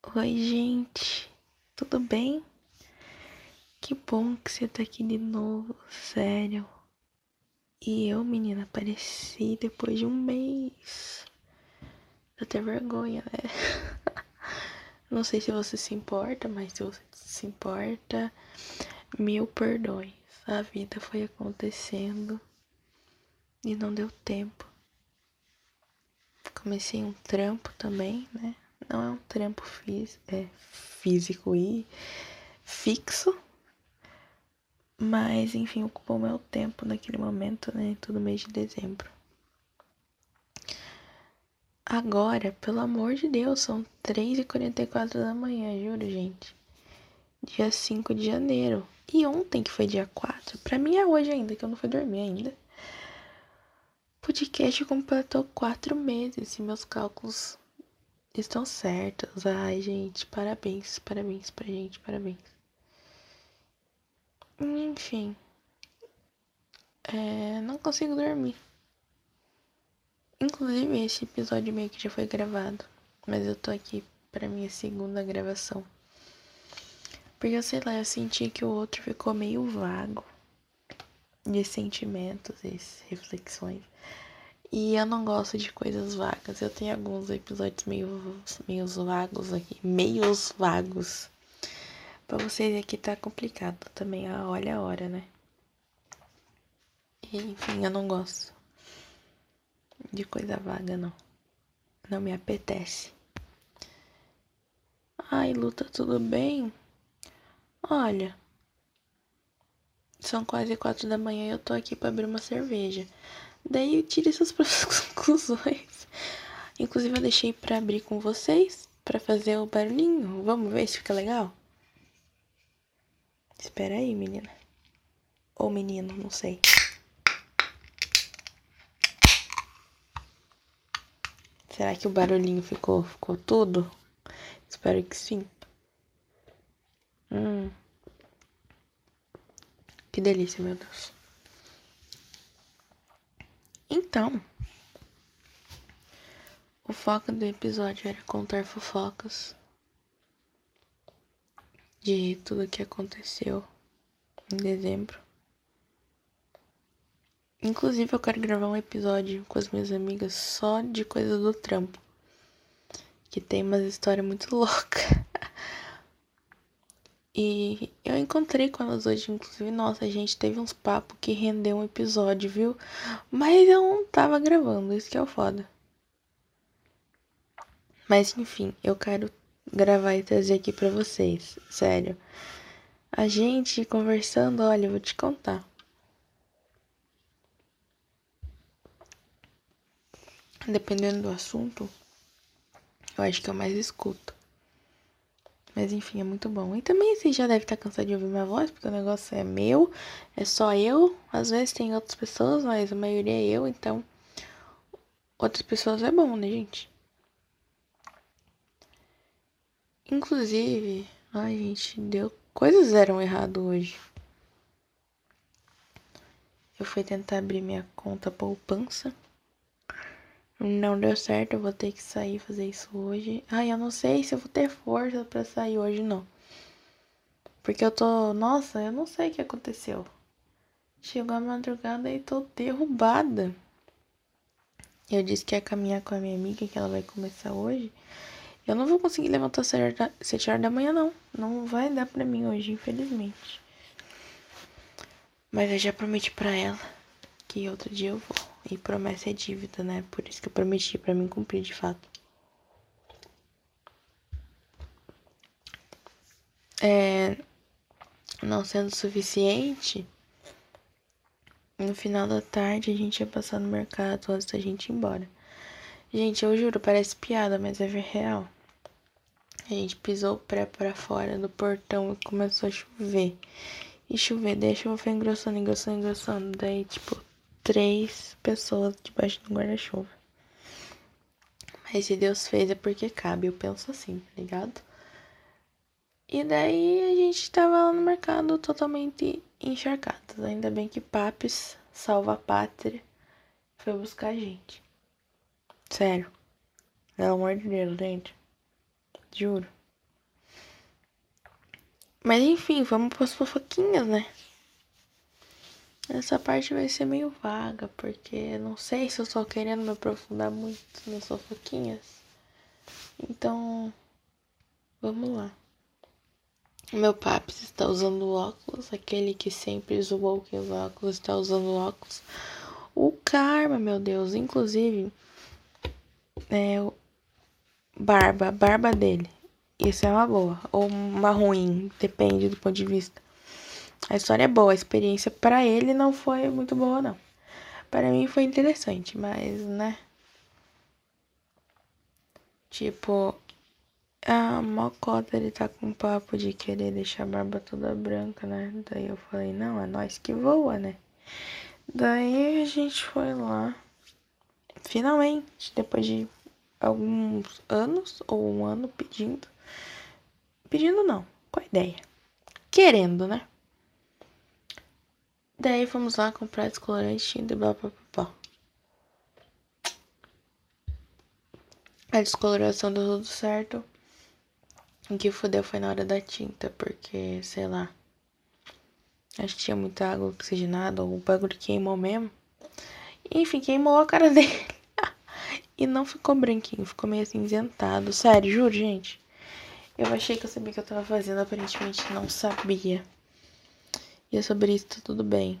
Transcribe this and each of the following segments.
Oi, gente, tudo bem? Que bom que você tá aqui de novo, sério. E eu, menina, apareci depois de um mês. Dá até vergonha, né? Não sei se você se importa, mas se você se importa, mil perdões. A vida foi acontecendo e não deu tempo. Comecei um trampo também, né? Não é um trampo é, físico e fixo, mas enfim, ocupou meu tempo naquele momento, né? Todo mês de dezembro. Agora, pelo amor de Deus, são 3h44 da manhã, juro, gente. Dia 5 de janeiro. E ontem, que foi dia 4, pra mim é hoje ainda, que eu não fui dormir ainda. O podcast completou quatro meses e meus cálculos estão certos. Ai, gente, parabéns, parabéns pra gente, parabéns. Enfim, é, não consigo dormir. Inclusive, esse episódio meio que já foi gravado, mas eu tô aqui pra minha segunda gravação. Porque sei lá, eu senti que o outro ficou meio vago de sentimentos e reflexões. E eu não gosto de coisas vagas. Eu tenho alguns episódios meio, meio vagos aqui. Meios vagos. Pra vocês aqui tá complicado também. Olha a hora, né? Enfim, eu não gosto de coisa vaga, não. Não me apetece. Ai, Luta, tudo bem? Olha, são quase quatro da manhã e eu tô aqui para abrir uma cerveja. Daí eu tire suas próprias conclusões. Inclusive eu deixei para abrir com vocês, para fazer o barulhinho. Vamos ver se fica legal? Espera aí, menina. Ou menino, não sei. Será que o barulhinho ficou, ficou tudo? Espero que sim. Hum. Que delícia, meu Deus. Então, o foco do episódio era contar fofocas de tudo que aconteceu em dezembro. Inclusive, eu quero gravar um episódio com as minhas amigas só de coisas do trampo. Que tem umas histórias muito loucas. E eu encontrei com elas hoje, inclusive, nossa, a gente teve uns papos que rendeu um episódio, viu? Mas eu não tava gravando, isso que é o foda. Mas enfim, eu quero gravar e trazer aqui pra vocês, sério. A gente conversando, olha, eu vou te contar. Dependendo do assunto, eu acho que eu mais escuto. Mas enfim, é muito bom. E também você já deve estar cansado de ouvir minha voz, porque o negócio é meu, é só eu. Às vezes tem outras pessoas, mas a maioria é eu, então outras pessoas é bom, né, gente? Inclusive, ai, gente, deu coisas eram errado hoje. Eu fui tentar abrir minha conta poupança. Não deu certo, eu vou ter que sair fazer isso hoje. Ai, eu não sei se eu vou ter força para sair hoje, não. Porque eu tô. Nossa, eu não sei o que aconteceu. Chegou a madrugada e tô derrubada. Eu disse que ia caminhar com a minha amiga, que ela vai começar hoje. Eu não vou conseguir levantar 7 horas da manhã, não. Não vai dar pra mim hoje, infelizmente. Mas eu já prometi pra ela que outro dia eu vou. E promessa é dívida, né? Por isso que eu prometi para mim cumprir de fato. É, não sendo suficiente, no final da tarde a gente ia passar no mercado antes da gente ir embora. Gente, eu juro, parece piada, mas é real. A gente pisou o pé para fora do portão e começou a chover. E chover, daí a chuva foi engrossando, engrossando, engrossando. Daí, tipo, três pessoas debaixo do guarda-chuva. Mas se Deus fez é porque cabe, eu penso assim, tá ligado? E daí a gente tava lá no mercado totalmente encharcados. Ainda bem que Papes, salva a pátria, foi buscar a gente. Sério. Pelo amor de Deus, gente. Juro. Mas enfim, vamos para as fofoquinhas, né? Essa parte vai ser meio vaga, porque não sei se eu estou querendo me aprofundar muito nas fofoquinhas. Então, vamos lá. Meu papi está usando óculos, aquele que sempre zoou que os óculos está usando óculos. O karma, meu Deus, inclusive, é o barba, barba dele. Isso é uma boa ou uma ruim, depende do ponto de vista. A história é boa, a experiência para ele não foi muito boa não. Para mim foi interessante, mas né? Tipo, a Mocota ele tá com papo de querer deixar a barba toda branca, né? Daí eu falei, não, é nós que voa, né? Daí a gente foi lá. Finalmente, depois de alguns anos ou um ano pedindo. Pedindo não, com a ideia. Querendo, né? Daí fomos lá comprar descolorante e blá blá blá. A descoloração deu tudo certo. O que fodeu foi na hora da tinta, porque, sei lá. Acho que tinha muita água oxigenada, o bagulho queimou mesmo. Enfim, queimou a cara dele. e não ficou branquinho, ficou meio acinzentado. Sério, juro, gente. Eu achei que eu sabia o que eu tava fazendo, aparentemente não sabia. E é sobre isso tá tudo bem.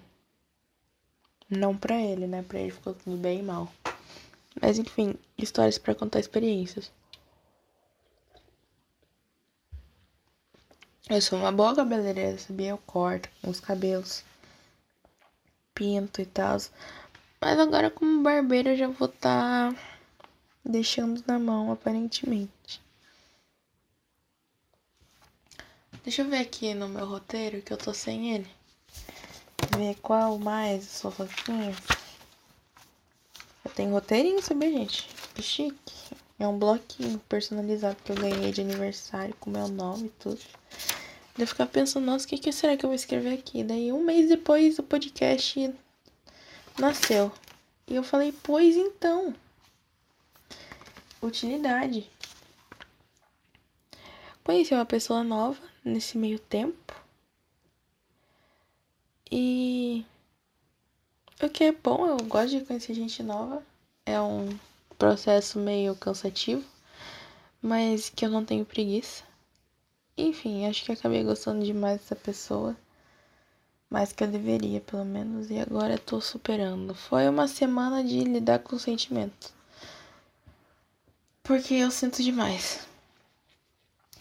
Não pra ele, né? Pra ele ficou tudo bem e mal. Mas enfim, histórias para contar experiências. Eu sou uma boa cabeleireira, sabia? Eu corto os cabelos, pinto e tal. Mas agora como barbeiro eu já vou estar tá deixando na mão, aparentemente. Deixa eu ver aqui no meu roteiro que eu tô sem ele. Ver qual mais sou fofinha. Eu tenho roteirinho, sabia, gente? Que chique. É um bloquinho personalizado que eu ganhei de aniversário com meu nome e tudo. Eu ficar pensando, nossa, o que, que será que eu vou escrever aqui? Daí um mês depois o podcast nasceu. E eu falei, pois então. Utilidade. Conheci uma pessoa nova nesse meio tempo. E o que é bom, eu gosto de conhecer gente nova. É um processo meio cansativo, mas que eu não tenho preguiça. Enfim, acho que acabei gostando demais dessa pessoa. Mais que eu deveria, pelo menos. E agora eu tô superando. Foi uma semana de lidar com sentimentos. Porque eu sinto demais.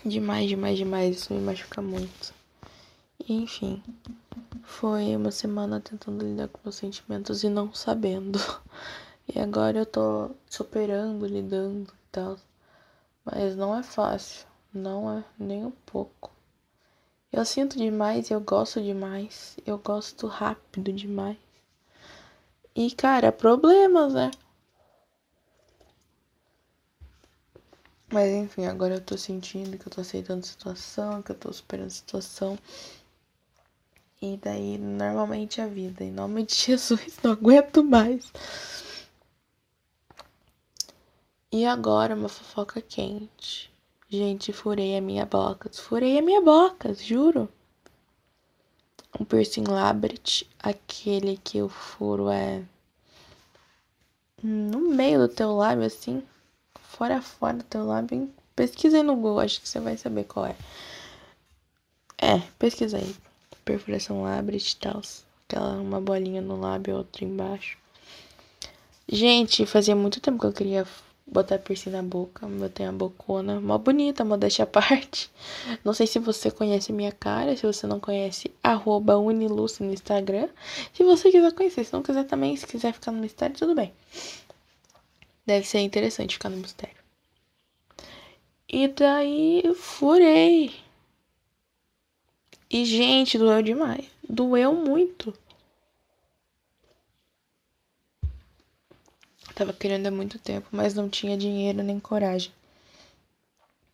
Demais, demais, demais. Isso me machuca muito. Enfim. Foi uma semana tentando lidar com meus sentimentos e não sabendo. E agora eu tô superando, lidando e tal. Mas não é fácil. Não é nem um pouco. Eu sinto demais, eu gosto demais. Eu gosto rápido demais. E, cara, problemas, né? Mas enfim, agora eu tô sentindo que eu tô aceitando a situação, que eu tô superando a situação. E daí, normalmente a vida. Em nome de Jesus, não aguento mais. E agora, uma fofoca quente. Gente, furei a minha boca. Furei a minha boca, juro. Um piercing labret, aquele que o furo é no meio do teu lábio, assim, fora fora do teu lábio. Pesquisa aí no Google, acho que você vai saber qual é. É, pesquisa aí perfuração abre e tal. Aquela uma bolinha no lábio, outra embaixo. Gente, fazia muito tempo que eu queria botar piercing na boca. Eu tenho a bocona mó bonita, modéstia à parte. Não sei se você conhece minha cara. Se você não conhece, arroba no Instagram. Se você quiser conhecer, se não quiser também, se quiser ficar no mistério, tudo bem. Deve ser interessante ficar no mistério. E daí furei. E, gente, doeu demais. Doeu muito. Tava querendo há muito tempo, mas não tinha dinheiro nem coragem.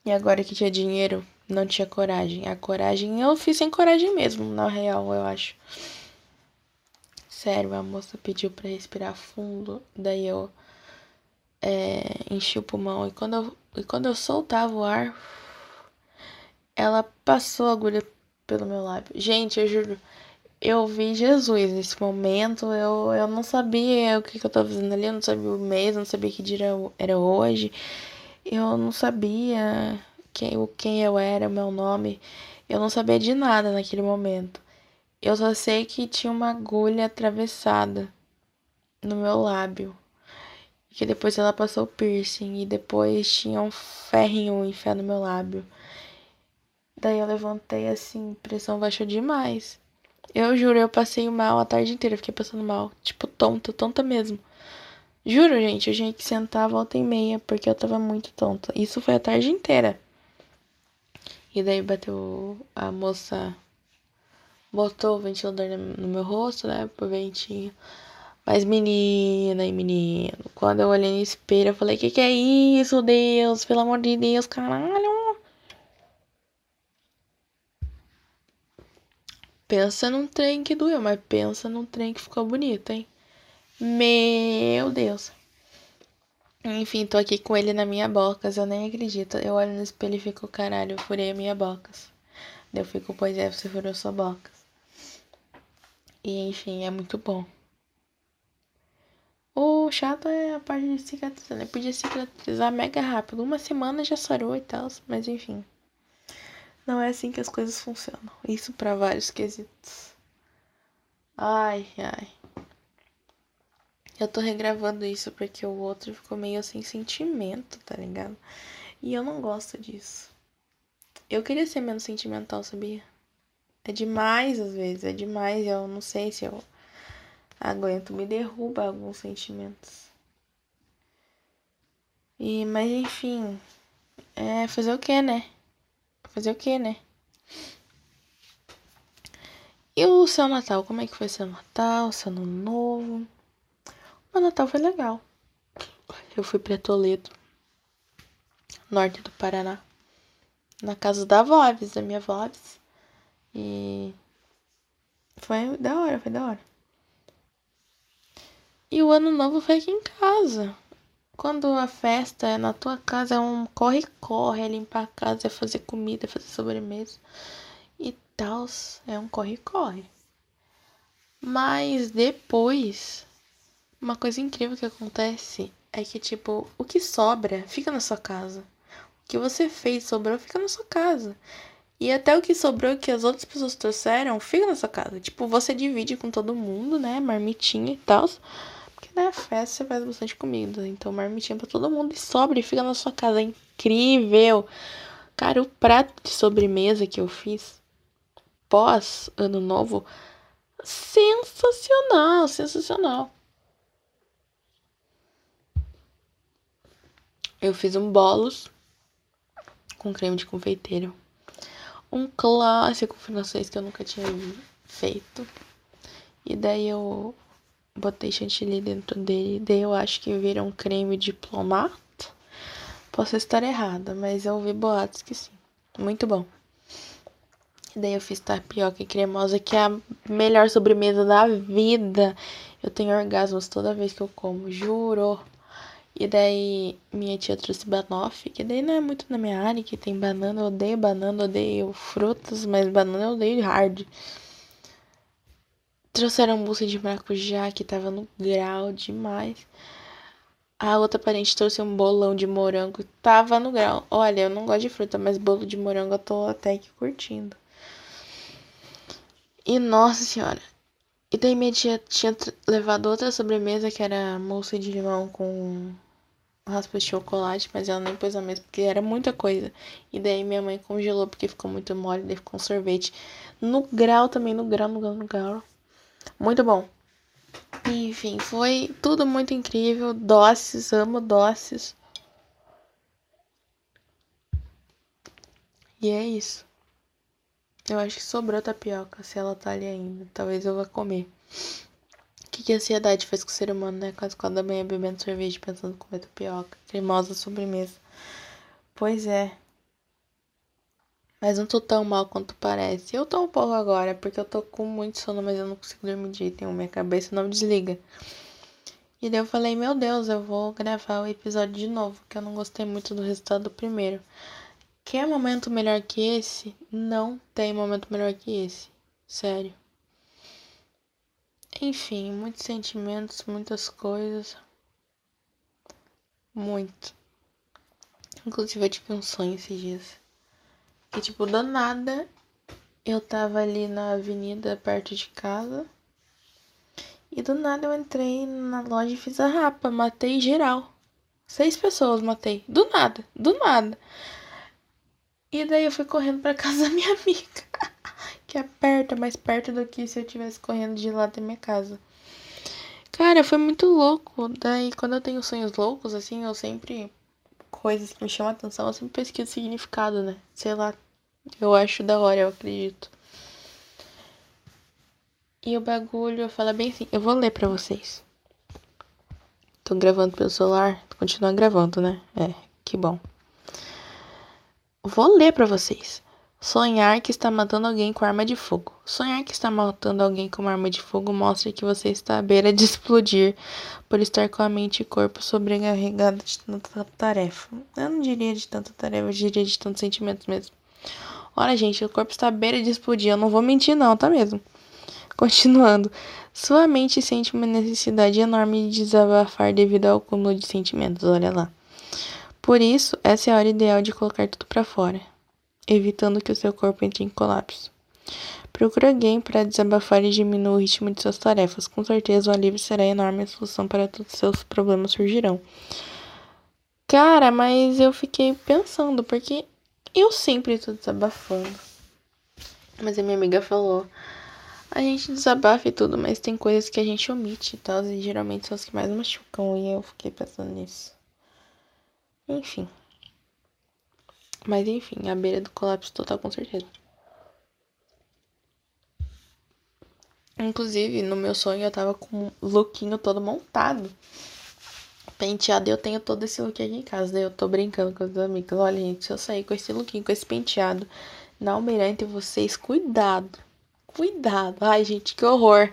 E agora que tinha dinheiro, não tinha coragem. A coragem eu fiz sem coragem mesmo, na real, eu acho. Sério, a moça pediu para respirar fundo, daí eu é, enchi o pulmão. E quando, eu, e quando eu soltava o ar, ela passou a agulha pelo meu lábio. Gente, eu juro, eu vi Jesus nesse momento. Eu, eu não sabia o que, que eu tava fazendo ali, eu não sabia o mês, não sabia que dia era hoje. Eu não sabia quem, quem eu era, o meu nome. Eu não sabia de nada naquele momento. Eu só sei que tinha uma agulha atravessada no meu lábio. Que depois ela passou piercing e depois tinha um ferrinho enfiado no meu lábio. Daí eu levantei assim, pressão baixou demais. Eu juro, eu passei mal a tarde inteira, fiquei passando mal. Tipo, tonta, tonta mesmo. Juro, gente, eu tinha que sentar a volta e meia, porque eu tava muito tonta. Isso foi a tarde inteira. E daí bateu a moça. Botou o ventilador no meu rosto, né? Por ventinho. Mas menina e menino, quando eu olhei no espelho, eu falei, que que é isso, Deus? Pelo amor de Deus, caralho. Pensa num trem que doeu, mas pensa num trem que ficou bonito, hein? Meu Deus. Enfim, tô aqui com ele na minha boca, eu nem acredito. Eu olho no espelho e fico, caralho, eu furei a minha boca. Eu fico, pois é, você furou sua boca. E enfim, é muito bom. O chato é a parte de cicatrizar, né? Podia cicatrizar mega rápido. Uma semana já sarou e tal, mas enfim. Não é assim que as coisas funcionam. Isso para vários quesitos. Ai, ai. Eu tô regravando isso porque o outro ficou meio sem sentimento, tá ligado? E eu não gosto disso. Eu queria ser menos sentimental, sabia? É demais às vezes, é demais. Eu não sei se eu aguento, me derruba alguns sentimentos. E, mas enfim, é fazer o que, né? Fazer o que, né? E o seu Natal? Como é que foi seu Natal, seu Ano Novo? O Natal foi legal. Eu fui pra Toledo, norte do Paraná, na casa da Voves, da minha Voves. E foi da hora, foi da hora. E o ano novo foi aqui em casa. Quando a festa é na tua casa, é um corre-corre, é limpar a casa, é fazer comida, é fazer sobremesa e tal. É um corre-corre. Mas depois, uma coisa incrível que acontece é que, tipo, o que sobra fica na sua casa. O que você fez sobrou fica na sua casa. E até o que sobrou que as outras pessoas trouxeram fica na sua casa. Tipo, você divide com todo mundo, né? Marmitinha e tal. Porque na festa faz bastante comida. Então marmitinha pra todo mundo e sobra e fica na sua casa. É incrível! Cara, o prato de sobremesa que eu fiz pós ano novo, sensacional, sensacional. Eu fiz um bolos com creme de confeiteiro. Um clássico francês que eu nunca tinha feito. E daí eu botei chantilly dentro dele, daí eu acho que vira um creme diplomata. Posso estar errada, mas eu ouvi boatos que sim. Muito bom. Daí eu fiz tapioca cremosa, que é a melhor sobremesa da vida. Eu tenho orgasmos toda vez que eu como, juro. E daí minha tia trouxe banoffee, que daí não é muito na minha área, que tem banana, eu odeio banana, eu odeio frutas, mas banana eu odeio hard. Trouxeram mousse de maracujá que tava no grau demais. A outra parente trouxe um bolão de morango, tava no grau. Olha, eu não gosto de fruta, mas bolo de morango eu tô até que curtindo. E nossa senhora. E daí minha tia tinha levado outra sobremesa que era mousse de limão com raspa de chocolate, mas ela nem pôs a mesa porque era muita coisa. E daí minha mãe congelou porque ficou muito mole, daí ficou um sorvete. No grau também, no grau, no grau, no grau. Muito bom. Enfim, foi tudo muito incrível. Doces, amo doces. E é isso. Eu acho que sobrou tapioca, se ela tá ali ainda. Talvez eu vá comer. O que, que a ansiedade faz com o ser humano, né? Quase quando da manhã bebendo cerveja, pensando em comer tapioca. Cremosa sobremesa. Pois é. Mas não tô tão mal quanto parece. Eu tô um pouco agora, porque eu tô com muito sono, mas eu não consigo dormir nenhum. Minha cabeça não desliga. E daí eu falei, meu Deus, eu vou gravar o episódio de novo, que eu não gostei muito do resultado do primeiro. Quer momento melhor que esse? Não tem momento melhor que esse. Sério. Enfim, muitos sentimentos, muitas coisas. Muito. Inclusive eu tive um sonho esses dias. Que tipo, do nada eu tava ali na avenida perto de casa. E do nada eu entrei na loja e fiz a rapa. Matei geral. Seis pessoas matei. Do nada. Do nada. E daí eu fui correndo pra casa da minha amiga. que é perto, mais perto do que se eu tivesse correndo de lá da minha casa. Cara, foi muito louco. Daí, quando eu tenho sonhos loucos, assim, eu sempre. Coisas que me chamam a atenção, eu sempre pesquiso significado, né? Sei lá. Eu acho da hora, eu acredito. E o bagulho fala bem assim. Eu vou ler pra vocês. Tô gravando pelo celular. Continua gravando, né? É, que bom. Vou ler pra vocês. Sonhar que está matando alguém com arma de fogo. Sonhar que está matando alguém com uma arma de fogo mostra que você está à beira de explodir por estar com a mente e corpo sobrecarregado de tanta tarefa. Eu não diria de tanta tarefa, eu diria de tantos sentimentos mesmo. Olha, gente, o corpo está à beira de explodir. Eu não vou mentir, não, tá mesmo? Continuando. Sua mente sente uma necessidade enorme de desabafar devido ao acúmulo de sentimentos, olha lá. Por isso, essa é a hora ideal de colocar tudo para fora, evitando que o seu corpo entre em colapso. Procure alguém para desabafar e diminuir o ritmo de suas tarefas. Com certeza, o alívio será enorme e a solução para todos os seus problemas surgirão. Cara, mas eu fiquei pensando, porque eu sempre tô desabafando. Mas a minha amiga falou a gente desabafa e tudo, mas tem coisas que a gente omite e tal, e geralmente são as que mais machucam, e eu fiquei pensando nisso. Enfim. Mas enfim, a beira do colapso total com certeza. Inclusive, no meu sonho eu tava com o lookinho todo montado. Penteado, eu tenho todo esse look aqui em casa. Daí eu tô brincando com os amigos. Olha, gente, se eu sair com esse lookinho, com esse penteado na Almirante, vocês, cuidado Cuidado. Ai, gente, que horror.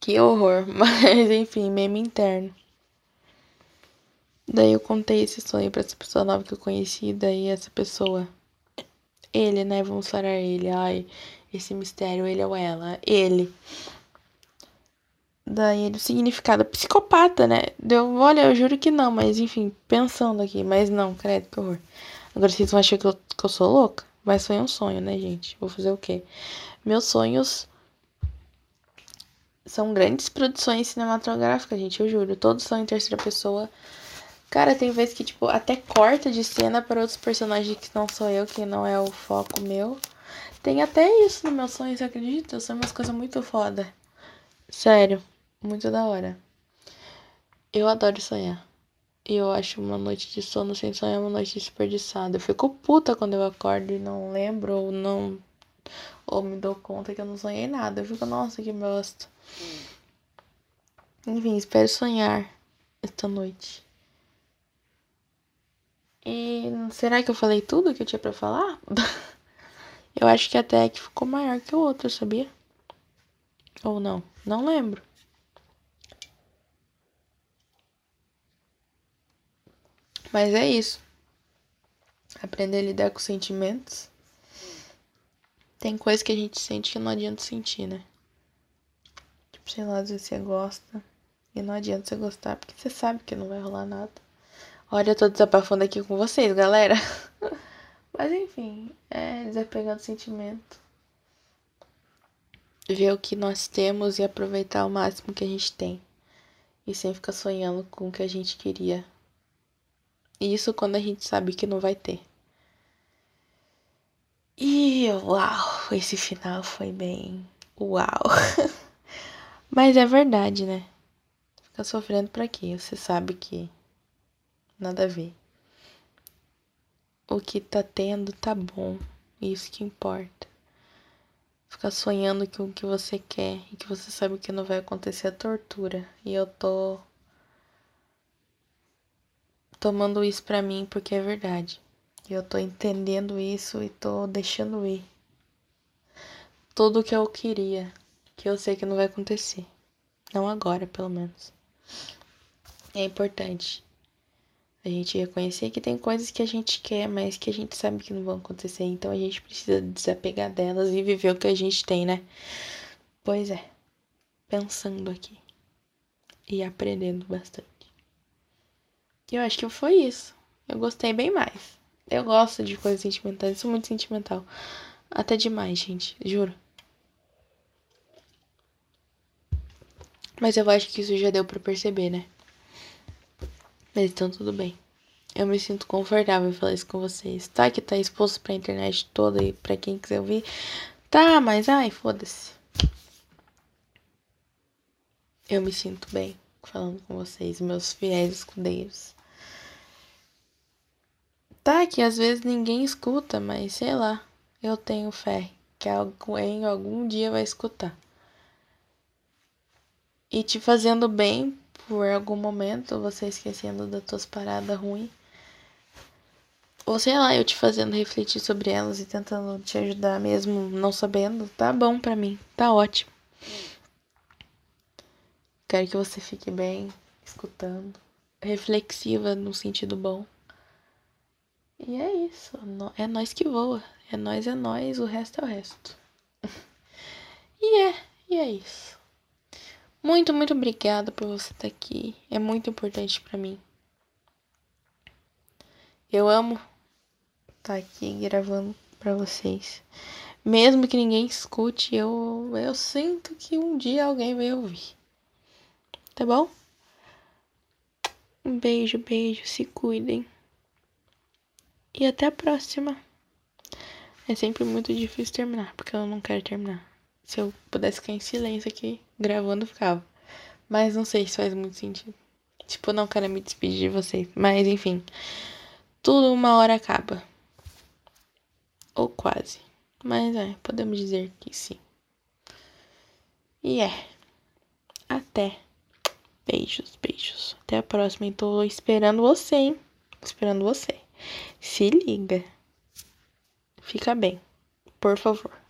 Que horror. Mas, enfim, meme interno. Daí eu contei esse sonho pra essa pessoa nova que eu conheci. Daí essa pessoa. Ele, né? Vamos falar ele. Ai, esse mistério, ele ou ela. Ele. Daí ele, o significado, psicopata, né? Deu, olha, eu juro que não, mas enfim, pensando aqui, mas não, credo, que horror. Agora vocês vão achar que eu, que eu sou louca? Mas foi um sonho, né, gente? Vou fazer o quê? Meus sonhos são grandes produções cinematográficas, gente, eu juro. Todos são em terceira pessoa. Cara, tem vezes que, tipo, até corta de cena para outros personagens que não sou eu, que não é o foco meu. Tem até isso no meu sonho, você acredita? São umas coisas muito foda. Sério, muito da hora. Eu adoro sonhar. E eu acho uma noite de sono sem sonhar uma noite desperdiçada. Eu fico puta quando eu acordo e não lembro ou não. Ou me dou conta que eu não sonhei nada. Eu fico, nossa, que bosta. Enfim, espero sonhar esta noite. E será que eu falei tudo que eu tinha para falar? eu acho que até que ficou maior que o outro, sabia? Ou não? Não lembro. Mas é isso. Aprender a lidar com sentimentos. Tem coisa que a gente sente que não adianta sentir, né? Tipo, sei lá, às vezes você gosta e não adianta você gostar, porque você sabe que não vai rolar nada. Olha, eu tô desabafando aqui com vocês, galera. Mas enfim, é desapegar do sentimento. Ver o que nós temos e aproveitar o máximo que a gente tem. E sem ficar sonhando com o que a gente queria isso quando a gente sabe que não vai ter. E uau, esse final foi bem uau. Mas é verdade, né? Ficar sofrendo pra quê? Você sabe que nada a ver. O que tá tendo tá bom. Isso que importa. Ficar sonhando com o que você quer e que você sabe que não vai acontecer a tortura. E eu tô tomando isso para mim porque é verdade. Eu tô entendendo isso e tô deixando ir. Tudo o que eu queria, que eu sei que não vai acontecer. Não agora, pelo menos. É importante A gente reconhecer que tem coisas que a gente quer, mas que a gente sabe que não vão acontecer. Então a gente precisa desapegar delas e viver o que a gente tem, né? Pois é. Pensando aqui. E aprendendo bastante. Eu acho que foi isso. Eu gostei bem mais. Eu gosto de coisas sentimentais. Sou muito sentimental. Até demais, gente. Juro. Mas eu acho que isso já deu para perceber, né? Mas então tudo bem. Eu me sinto confortável em falar isso com vocês. Tá que tá exposto pra internet toda e pra quem quiser ouvir. Tá, mas ai, foda-se. Eu me sinto bem falando com vocês, meus fiéis escudeiros. Tá que às vezes ninguém escuta, mas sei lá. Eu tenho fé que alguém algum dia vai escutar. E te fazendo bem por algum momento, você esquecendo das tuas paradas ruins. Ou sei lá, eu te fazendo refletir sobre elas e tentando te ajudar mesmo não sabendo, tá bom pra mim, tá ótimo. Quero que você fique bem, escutando, reflexiva no sentido bom. E é isso, é nós que voa, é nós, é nós, o resto é o resto. e é, e é isso. Muito, muito obrigada por você estar aqui. É muito importante para mim. Eu amo estar aqui gravando para vocês. Mesmo que ninguém escute, eu, eu sinto que um dia alguém vai ouvir. Tá bom? Um beijo, beijo, se cuidem. E até a próxima. É sempre muito difícil terminar, porque eu não quero terminar. Se eu pudesse ficar em silêncio aqui, gravando, ficava. Mas não sei se faz muito sentido. Tipo, não quero me despedir de vocês. Mas enfim. Tudo uma hora acaba. Ou quase. Mas é, podemos dizer que sim. E é. Até. Beijos, beijos. Até a próxima. E tô esperando você, hein? Esperando você. Se liga. Fica bem. Por favor.